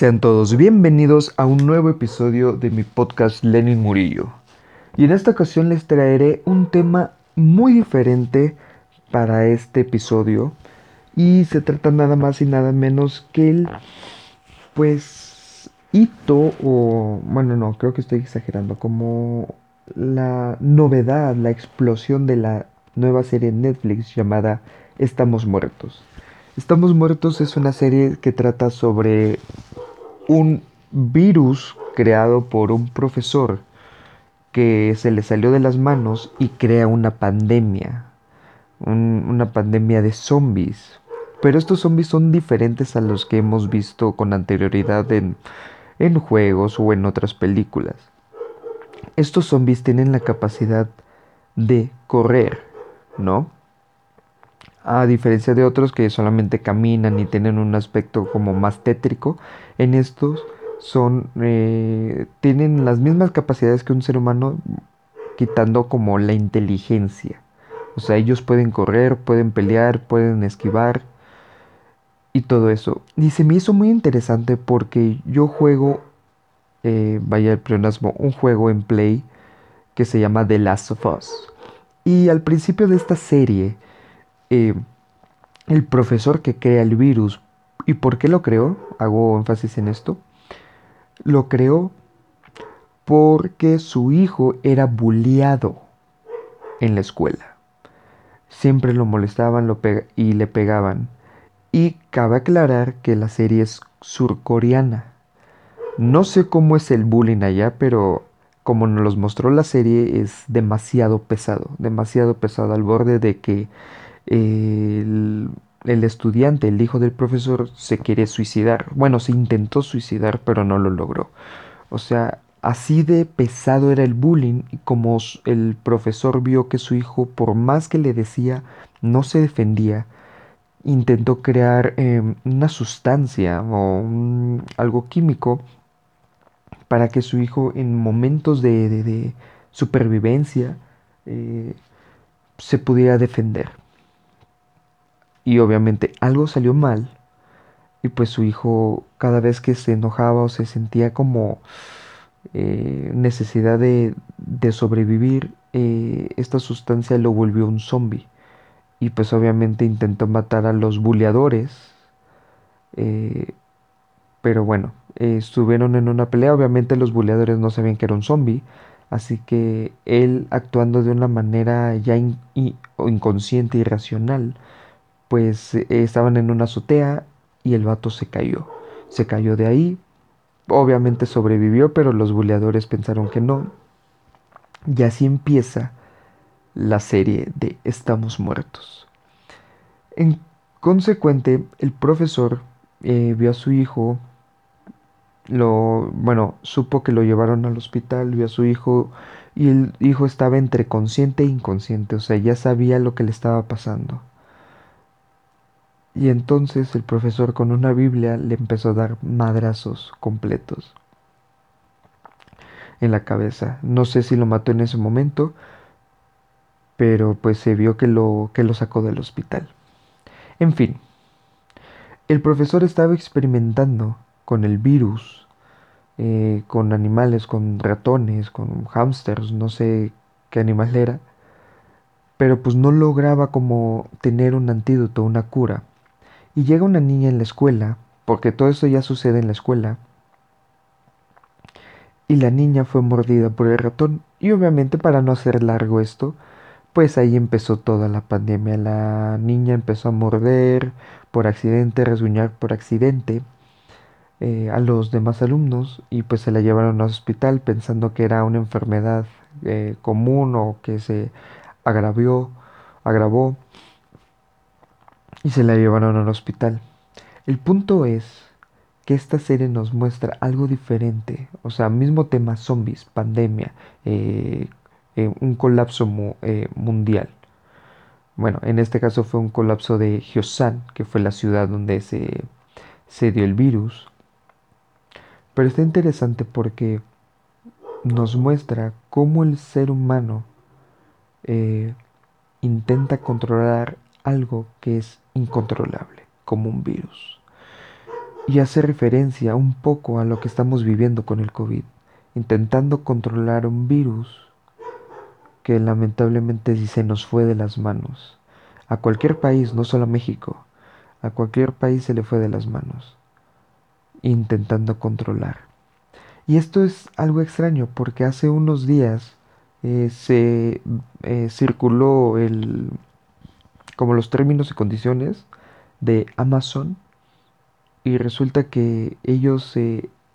Sean todos bienvenidos a un nuevo episodio de mi podcast Lenin Murillo. Y en esta ocasión les traeré un tema muy diferente para este episodio. Y se trata nada más y nada menos que el, pues, hito o, bueno, no, creo que estoy exagerando, como la novedad, la explosión de la nueva serie Netflix llamada Estamos Muertos. Estamos Muertos es una serie que trata sobre un virus creado por un profesor que se le salió de las manos y crea una pandemia, una pandemia de zombies. Pero estos zombies son diferentes a los que hemos visto con anterioridad en, en juegos o en otras películas. Estos zombies tienen la capacidad de correr, ¿no? A diferencia de otros que solamente caminan y tienen un aspecto como más tétrico, en estos son eh, tienen las mismas capacidades que un ser humano quitando como la inteligencia. O sea, ellos pueden correr, pueden pelear, pueden esquivar y todo eso. Y se me hizo muy interesante porque yo juego, eh, vaya el pleonasmo, un juego en Play que se llama The Last of Us. Y al principio de esta serie, eh, el profesor que crea el virus. ¿Y por qué lo creó? Hago énfasis en esto. Lo creó porque su hijo era bulliado en la escuela. Siempre lo molestaban lo y le pegaban. Y cabe aclarar que la serie es surcoreana. No sé cómo es el bullying allá, pero como nos los mostró la serie es demasiado pesado, demasiado pesado al borde de que el, estudiante, el hijo del profesor, se quiere suicidar. Bueno, se intentó suicidar, pero no lo logró. O sea, así de pesado era el bullying y como el profesor vio que su hijo, por más que le decía, no se defendía, intentó crear em, una sustancia o algo químico para que su hijo en momentos de, supervivencia eh, se pudiera defender y obviamente algo salió mal y pues su hijo cada vez que se enojaba o se sentía como eh, necesidad de, sobrevivir, eh, esta sustancia lo volvió un zombie y pues obviamente intentó matar a los buleadores. Eh, pero bueno, estuvieron en una pelea, obviamente los buleadores no sabían que era un zombie, así que él actuando de una manera ya inconsciente y irracional, pues eh, estaban en una azotea y el vato se cayó. Se cayó de ahí. Obviamente sobrevivió, pero los buleadores pensaron que no. Y así empieza la serie de Estamos muertos. En consecuente, el profesor eh, vio a su hijo, lo, bueno, supo que lo llevaron al hospital, vio a su hijo y el hijo estaba entre consciente e inconsciente, o sea, ya sabía lo que le estaba pasando. Y entonces el profesor con una Biblia le empezó a dar madrazos completos en la cabeza. No sé si lo mató en ese momento, pero pues se vio que lo, que lo sacó del hospital. En fin, el profesor estaba experimentando con el virus, eh, con animales, con ratones, con hámsters, no sé qué animal era, pero pues no lograba como tener un antídoto, una cura. Y llega una niña en la escuela, porque todo esto ya sucede en la escuela, y la niña fue mordida por el ratón. Y obviamente para no hacer largo esto, pues ahí empezó toda la pandemia. La niña empezó a morder por accidente, resguñar por accidente eh, a los demás alumnos y pues se la llevaron al hospital pensando que era una enfermedad eh, común o que se agravió, agravó y se la llevaron al hospital. El punto es que esta serie nos muestra algo diferente, o sea, mismo tema zombies, pandemia, eh, eh, un colapso eh, mundial. Bueno, en este caso fue un colapso de Hyosan, que fue la ciudad donde se, se dio el virus. Pero está interesante porque nos muestra cómo el ser humano intenta controlar algo que es incontrolable, como un virus. y hace referencia un poco a lo que estamos viviendo con el COVID, intentando controlar un virus que lamentablemente se nos fue de las manos. A cualquier país, no solo a México, a cualquier país se le fue de las manos, intentando controlar. Y esto es algo extraño porque hace unos días eh, se eh, circuló el, como los términos y condiciones de Amazon y resulta que ellos,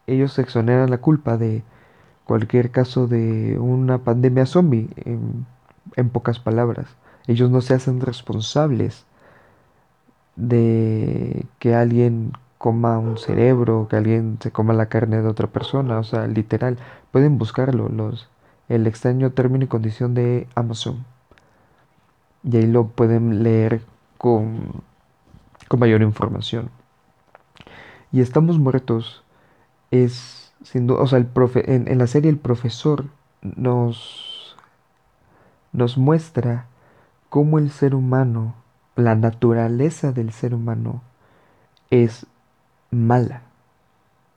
ellos se exoneran la culpa de cualquier caso de una pandemia zombie, en, en pocas palabras. Ellos no se hacen responsables de que alguien coma un cerebro, que alguien se coma la carne de otra persona, o sea, literal, pueden buscarlo, los, el extraño término y condición de Amazon. Y ahí lo pueden leer con, con mayor información. Y estamos muertos es, duda, o sea, el profe, en, en la serie el profesor nos, nos muestra cómo el ser humano, la naturaleza del ser humano es mala,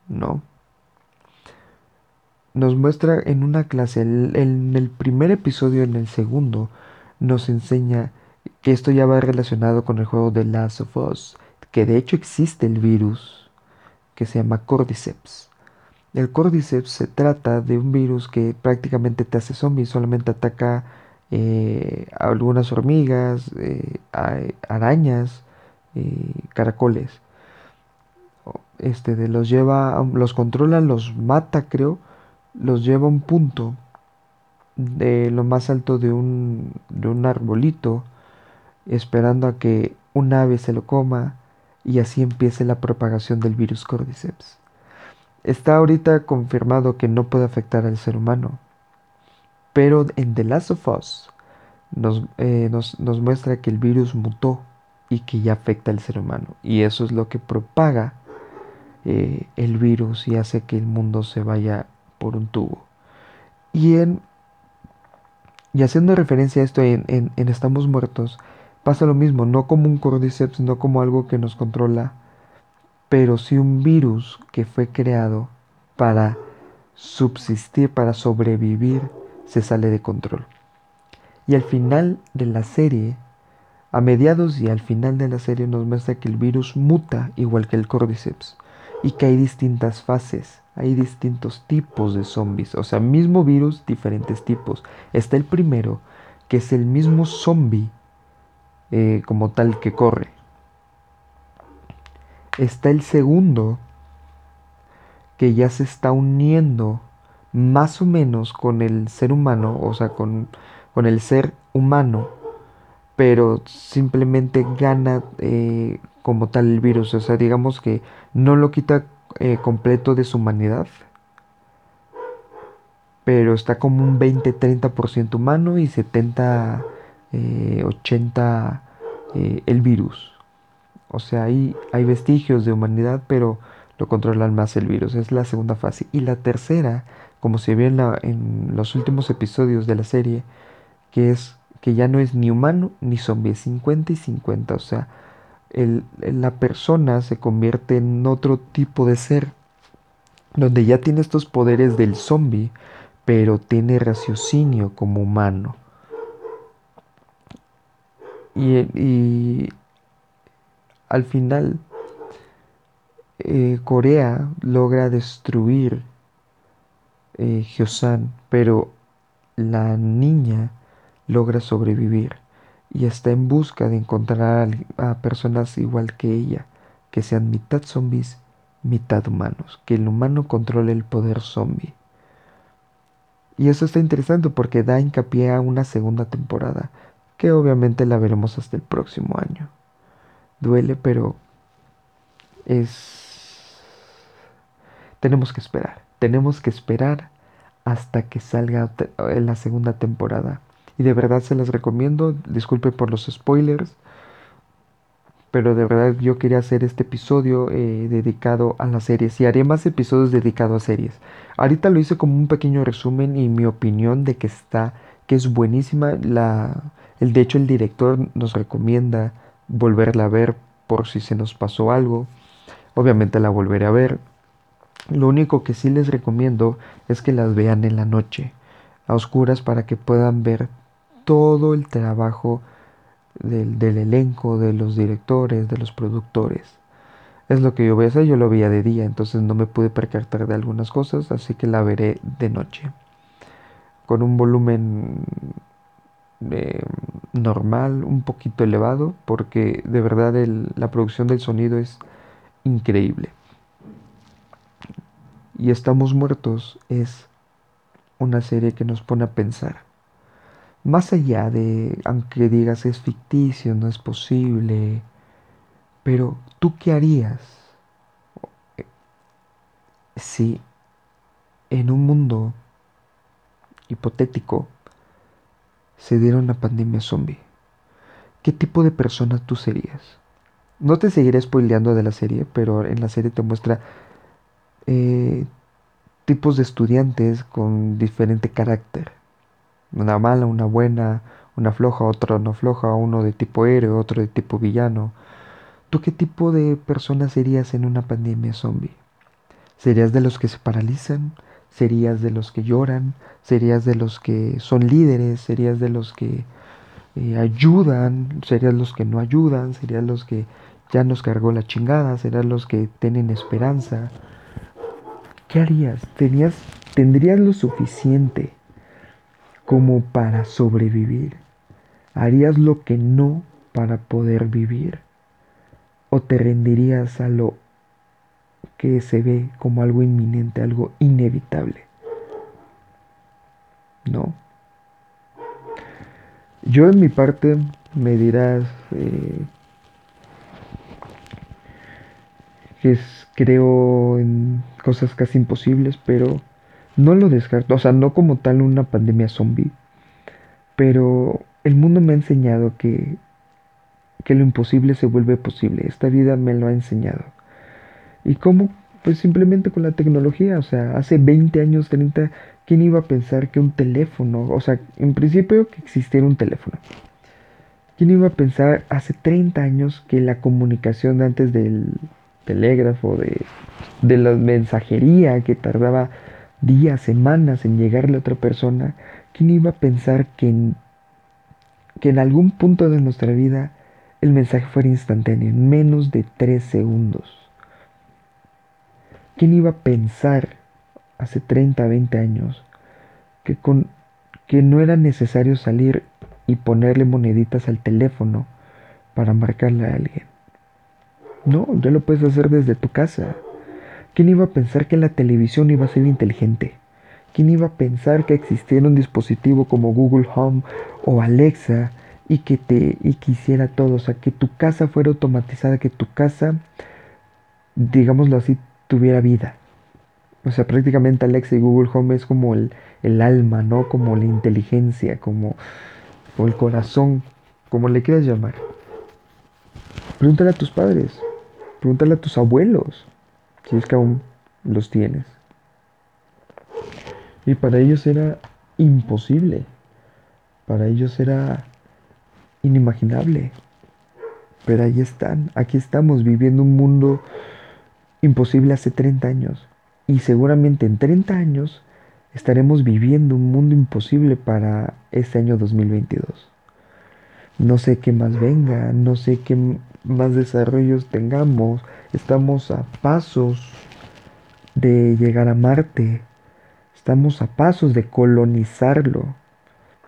¿no? Nos muestra en una clase, en el primer episodio, en el segundo, nos enseña que esto ya va relacionado con el juego de Last of Us, que de hecho existe el virus que se llama Cordyceps. El Cordyceps se trata de un virus que prácticamente te hace zombie, solamente ataca eh, algunas hormigas, eh, arañas, eh, caracoles. Este, de los lleva, los controla, los mata, creo, los lleva a un punto de lo más alto de un, de un arbolito, esperando a que un ave se lo coma y así empiece la propagación del virus Cordyceps. Está ahorita confirmado que no puede afectar al ser humano, pero en The Last of Us nos, eh, nos, nos muestra que el virus mutó y que ya afecta al ser humano. Y eso es lo que propaga eh, el virus y hace que el mundo se vaya por un tubo. Y, en, y haciendo referencia a esto en, en, Estamos Muertos, pasa lo mismo, no como un cordyceps, no como algo que nos controla, pero sí un virus que fue creado para subsistir, para sobrevivir se sale de control. Y al final de la serie, a mediados y al final de la serie nos muestra que el virus muta igual que el Cordyceps y que hay distintas fases, hay distintos tipos de zombies, o sea, mismo virus, diferentes tipos. Está el primero, que es el mismo zombie eh, como tal que corre. Está el segundo, que ya se está uniendo más o menos con el ser humano, o sea, con, con el ser humano, pero simplemente gana eh, como tal el virus, o sea, digamos que no lo quita eh, completo de su humanidad, pero está como un 20-30% humano y 70, 80 eh, el virus. O sea, ahí hay vestigios de humanidad, pero lo controlan más el virus. Es la segunda fase. Y la tercera como se ve en, los últimos episodios de la serie, que es que ya no es ni humano ni zombie, es 50 y 50, o sea, la persona se convierte en otro tipo de ser, donde ya tiene estos poderes del zombie, pero tiene raciocinio como humano. Y, al final, eh, Corea logra destruir eh, pero la niña logra sobrevivir y está en busca de encontrar a, personas igual que ella, que sean mitad zombies, mitad humanos, que el humano controle el poder zombie. Y eso está interesante porque da hincapié a una segunda temporada, que obviamente la veremos hasta el próximo año. Duele, pero es... Tenemos que esperar. Tenemos que esperar hasta que salga la segunda temporada. Y de verdad se las recomiendo. Disculpe por los spoilers. Pero de verdad yo quería hacer este episodio eh, dedicado a las series. Y haré más episodios dedicados a series. Ahorita lo hice como un pequeño resumen y mi opinión de que está, que es buenísima. La, el, de hecho el director nos recomienda volverla a ver por si se nos pasó algo. Obviamente la volveré a ver. Lo único que sí les recomiendo es que las vean en la noche, a oscuras, para que puedan ver todo el trabajo del, elenco, de los directores, de los productores. Es lo que yo voy a hacer, yo lo veía de día, entonces no me pude percatar de algunas cosas, así que la veré de noche. Con un volumen eh, normal, un poquito elevado, porque de verdad la producción del sonido es increíble. Y Estamos Muertos es una serie que nos pone a pensar. Más allá de, aunque digas es ficticio, no es posible, pero ¿tú qué harías si en un mundo hipotético se diera una pandemia zombie? ¿Qué tipo de persona tú serías? No te seguiré spoileando de la serie, pero en la serie te muestra eh, tipos de estudiantes con diferente carácter. Una mala, una buena, una floja, otra no floja, uno de tipo héroe, otro de tipo villano. ¿Tú qué tipo de persona serías en una pandemia zombie? ¿Serías de los que se paralizan? ¿Serías de los que lloran? ¿Serías de los que son líderes? ¿Serías de los que eh, ayudan? ¿Serías los que no ayudan? ¿Serías los que ya nos cargó la chingada? ¿Serían los que tienen esperanza? ¿Qué harías? ¿Tenías, ¿Tendrías lo suficiente como para sobrevivir? ¿Harías lo que no para poder vivir? ¿O te rendirías a lo que se ve como algo inminente, algo inevitable? ¿No? Yo en mi parte me dirás eh, que es, creo en cosas casi imposibles, pero no lo descarto. O sea, no como tal una pandemia zombie, pero el mundo me ha enseñado que que lo imposible se vuelve posible. Esta vida me lo ha enseñado. ¿Y cómo? Pues simplemente con la tecnología. O sea, hace 20 años, 30, ¿quién iba a pensar que un teléfono, o sea, en principio que existiera un teléfono? ¿Quién iba a pensar hace 30 años que la comunicación antes del telégrafo, de, de la mensajería que tardaba días, semanas en llegarle a otra persona, ¿quién iba a pensar que que en algún punto de nuestra vida el mensaje fuera instantáneo, en menos de tres segundos. ¿Quién iba a pensar hace 30, 20 años que, con, que no era necesario salir y ponerle moneditas al teléfono para marcarle a alguien? No, ya lo puedes hacer desde tu casa. ¿Quién iba a pensar que la televisión iba a ser inteligente? ¿Quién iba a pensar que existiera un dispositivo como Google Home o Alexa y que te y quisiera todo, o sea, que tu casa fuera automatizada, que tu casa, digámoslo así, tuviera vida. O sea, prácticamente Alexa y Google Home es como el, el alma, ¿no? Como la inteligencia, como, o el corazón, como le quieras llamar. Pregúntale a tus padres, pregúntale a tus abuelos, si es que aún los tienes. Y para ellos era imposible. Para ellos era inimaginable. Pero ahí están, aquí estamos viviendo un mundo imposible hace 30 años. Y seguramente en 30 años estaremos viviendo un mundo imposible para este año 2022. No sé qué más venga, no sé qué más desarrollos tengamos. Estamos a pasos de llegar a Marte. Estamos a pasos de colonizarlo.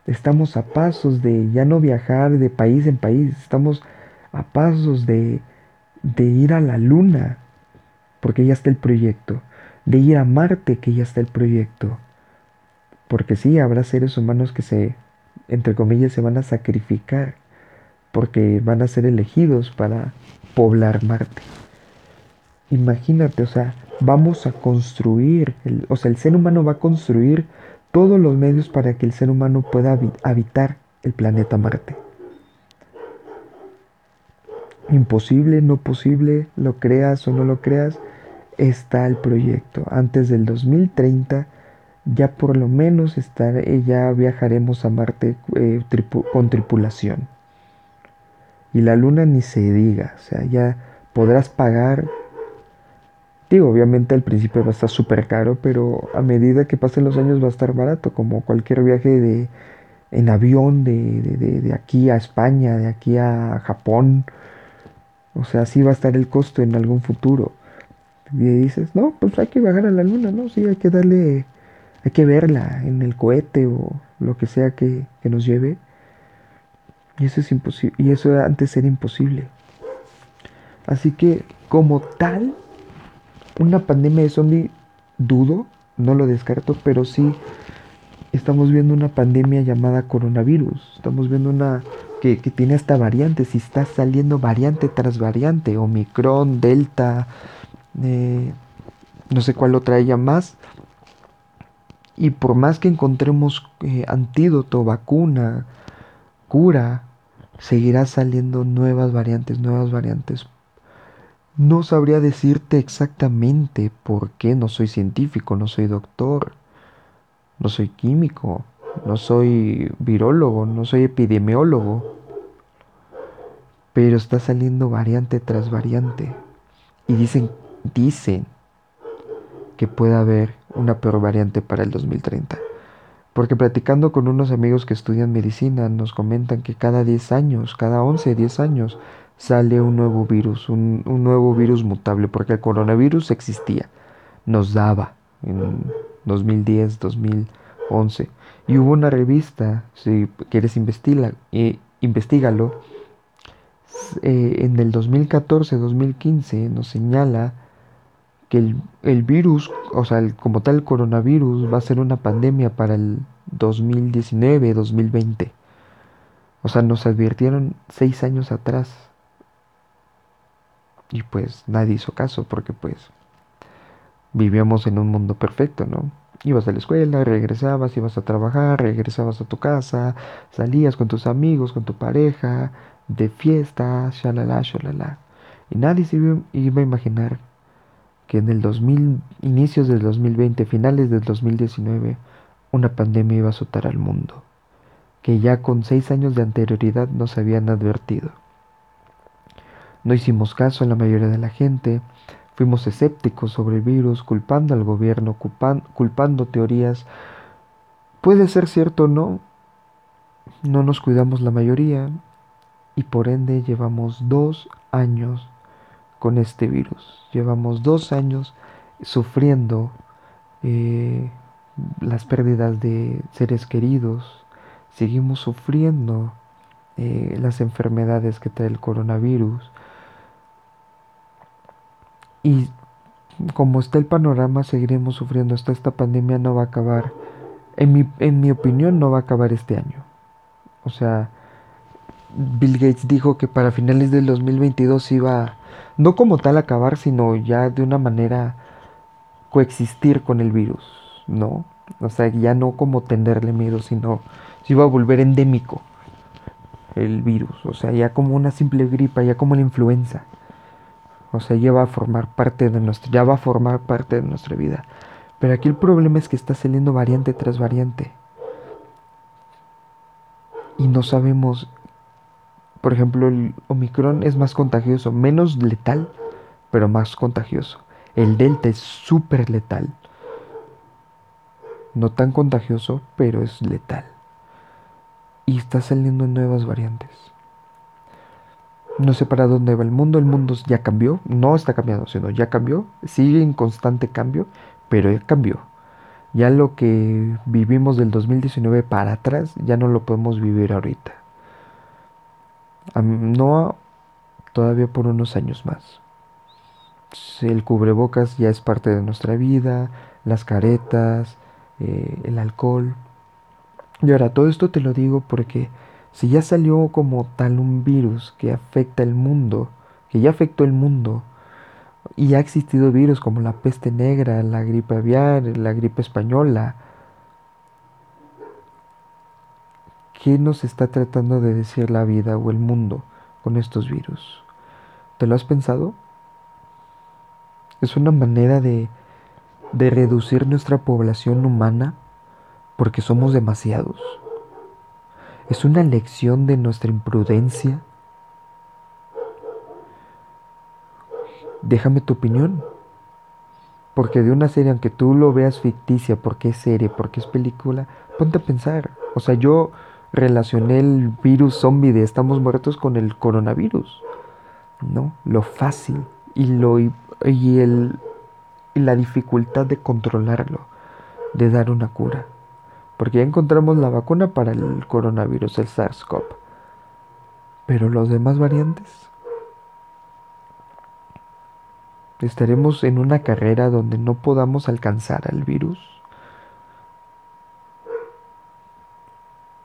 Estamos a pasos de ya no viajar de país en país, estamos a pasos de, de ir a la luna, porque ya está el proyecto, de ir a Marte, que ya está el proyecto. Porque sí, habrá seres humanos que se, entre comillas, se van a sacrificar, porque van a ser elegidos para poblar Marte. Imagínate, o sea, vamos a construir, o sea, el ser humano va a construir todos los medios para que el ser humano pueda habitar el planeta Marte. Imposible, no posible, lo creas o no lo creas, está el proyecto. Antes del 2030 ya por lo menos ya viajaremos a Marte eh, con tripulación. Y la luna ni se diga, o sea, ya podrás pagar Digo, obviamente al principio va a estar súper caro, pero a medida que pasen los años va a estar barato, como cualquier viaje de, en avión de, de, de aquí a España, de aquí a Japón. O sea, así va a estar el costo en algún futuro. Y dices, no, pues hay que bajar a la luna, ¿no? Sí, hay que darle, hay que verla en el cohete o lo que sea que, que nos lleve. Y eso es imposible, y eso antes era imposible. Así que, como tal, una pandemia de zombie, dudo, no lo descarto, pero sí estamos viendo una pandemia llamada coronavirus. Estamos viendo una que, tiene esta variante, si está saliendo variante tras variante, Omicron, Delta, eh, no sé cuál otra ella más. Y por más que encontremos eh, antídoto, vacuna, cura, seguirá saliendo nuevas variantes, nuevas variantes. No sabría decirte exactamente por qué no soy científico, no soy doctor, no soy químico, no soy virólogo, no soy epidemiólogo. Pero está saliendo variante tras variante. Y dicen, dicen que puede haber una peor variante para el 2030. Porque platicando con unos amigos que estudian medicina, nos comentan que cada 10 años, cada 11, 10 años, sale un nuevo virus, un, nuevo virus mutable, porque el coronavirus existía, nos daba en 2010, 2011. Y hubo una revista, si quieres investigar, eh, eh, en el 2014-2015 nos señala que el, el virus, o sea, el, como tal coronavirus va a ser una pandemia para el 2019-2020. O sea, nos advirtieron seis años atrás. Y pues nadie hizo caso porque pues vivíamos en un mundo perfecto, ¿no? Ibas a la escuela, regresabas, ibas a trabajar, regresabas a tu casa, salías con tus amigos, con tu pareja, de fiesta, shalala, shalala. Y nadie se iba a imaginar que en el 2000, inicios del 2020, finales del 2019, una pandemia iba a azotar al mundo, que ya con seis años de anterioridad nos habían advertido. No hicimos caso a la mayoría de la gente, fuimos escépticos sobre el virus, culpando al gobierno, culpando teorías. Puede ser cierto o no, no nos cuidamos la mayoría y por ende llevamos dos años con este virus. Llevamos dos años sufriendo eh, las pérdidas de seres queridos. Seguimos sufriendo eh, las enfermedades que trae el coronavirus. Y como está el panorama, seguiremos sufriendo. Hasta esta pandemia no va a acabar. En mi, en mi opinión, no va a acabar este año. O sea, Bill Gates dijo que para finales del 2022 iba, no como tal acabar, sino ya de una manera coexistir con el virus, ¿no? O sea, ya no como tenerle miedo, sino se iba a volver endémico el virus, o sea, ya como una simple gripa, ya como la influenza. O sea, ya va a formar parte de nuestra, ya va a formar parte de nuestra vida. Pero aquí el problema es que está saliendo variante tras variante. Y no sabemos por ejemplo, el Omicron es más contagioso, menos letal, pero más contagioso. El Delta es súper letal. No tan contagioso, pero es letal. Y está saliendo nuevas variantes. No sé para dónde va el mundo. El mundo ya cambió. No está cambiando, sino ya cambió. Sigue en constante cambio, pero ya cambió. Ya lo que vivimos del 2019 para atrás, ya no lo podemos vivir ahorita no todavía por unos años más. El cubrebocas ya es parte de nuestra vida, las caretas, eh, el alcohol. Y ahora, todo esto te lo digo porque si ya salió como tal un virus que afecta el mundo, que ya afectó el mundo, y ha existido virus como la peste negra, la gripe aviar, la gripe española, ¿Qué nos está tratando de decir la vida o el mundo con estos virus? ¿Te lo has pensado? Es una manera de, de reducir nuestra población humana porque somos demasiados. Es una lección de nuestra imprudencia. Déjame tu opinión. Porque de una serie, aunque tú lo veas ficticia, porque es serie, porque es película, ponte a pensar. O sea, yo relacioné el virus zombie de estamos muertos con el coronavirus. ¿No? Lo fácil y, lo, y, el, y la dificultad de controlarlo, de dar una cura. Porque ya encontramos la vacuna para el coronavirus, el SARS-CoV. Pero los demás variantes. ¿Estaremos en una carrera donde no podamos alcanzar al virus?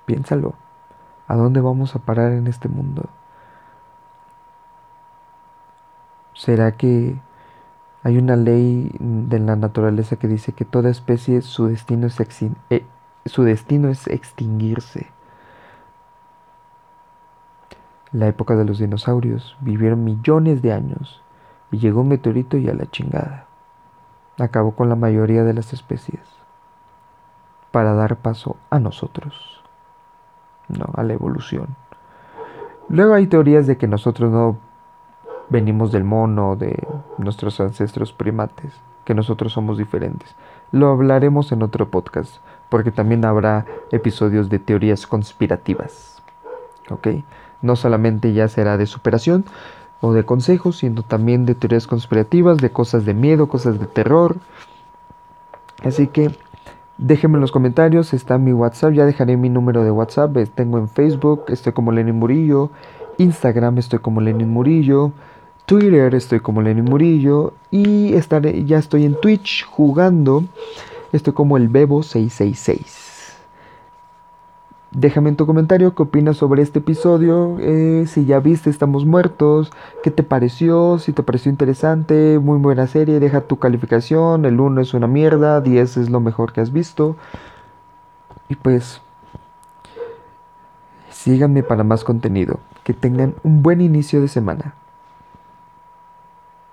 Piénsalo. ¿A dónde vamos a parar en este mundo? ¿Será que hay una ley de la naturaleza que dice que toda especie su destino es, eh, su destino es extinguirse? La época de los dinosaurios vivieron millones de años y llegó un meteorito y a la chingada. Acabó con la mayoría de las especies para dar paso a nosotros, no a la evolución. Luego hay teorías de que nosotros no venimos del mono, de nuestros ancestros primates, que nosotros somos diferentes. Lo hablaremos en otro podcast, porque también habrá episodios de teorías conspirativas. ¿Ok? No solamente ya será de superación, o de consejos, sino también de teorías conspirativas, de cosas de miedo, cosas de terror. Así que déjenme en los comentarios, está mi WhatsApp, ya dejaré mi número de WhatsApp, tengo en Facebook, estoy como Lenin Murillo, Instagram estoy como Lenin Murillo, Twitter estoy como Lenin Murillo y estaré, ya estoy en Twitch jugando, estoy como el Bebo 666. Déjame en tu comentario qué opinas sobre este episodio, eh, si ya viste Estamos Muertos, qué te pareció, si te pareció interesante, muy buena serie, deja tu calificación, el 1 es una mierda, 10 es lo mejor que has visto. Y pues, síganme para más contenido, que tengan un buen inicio de semana.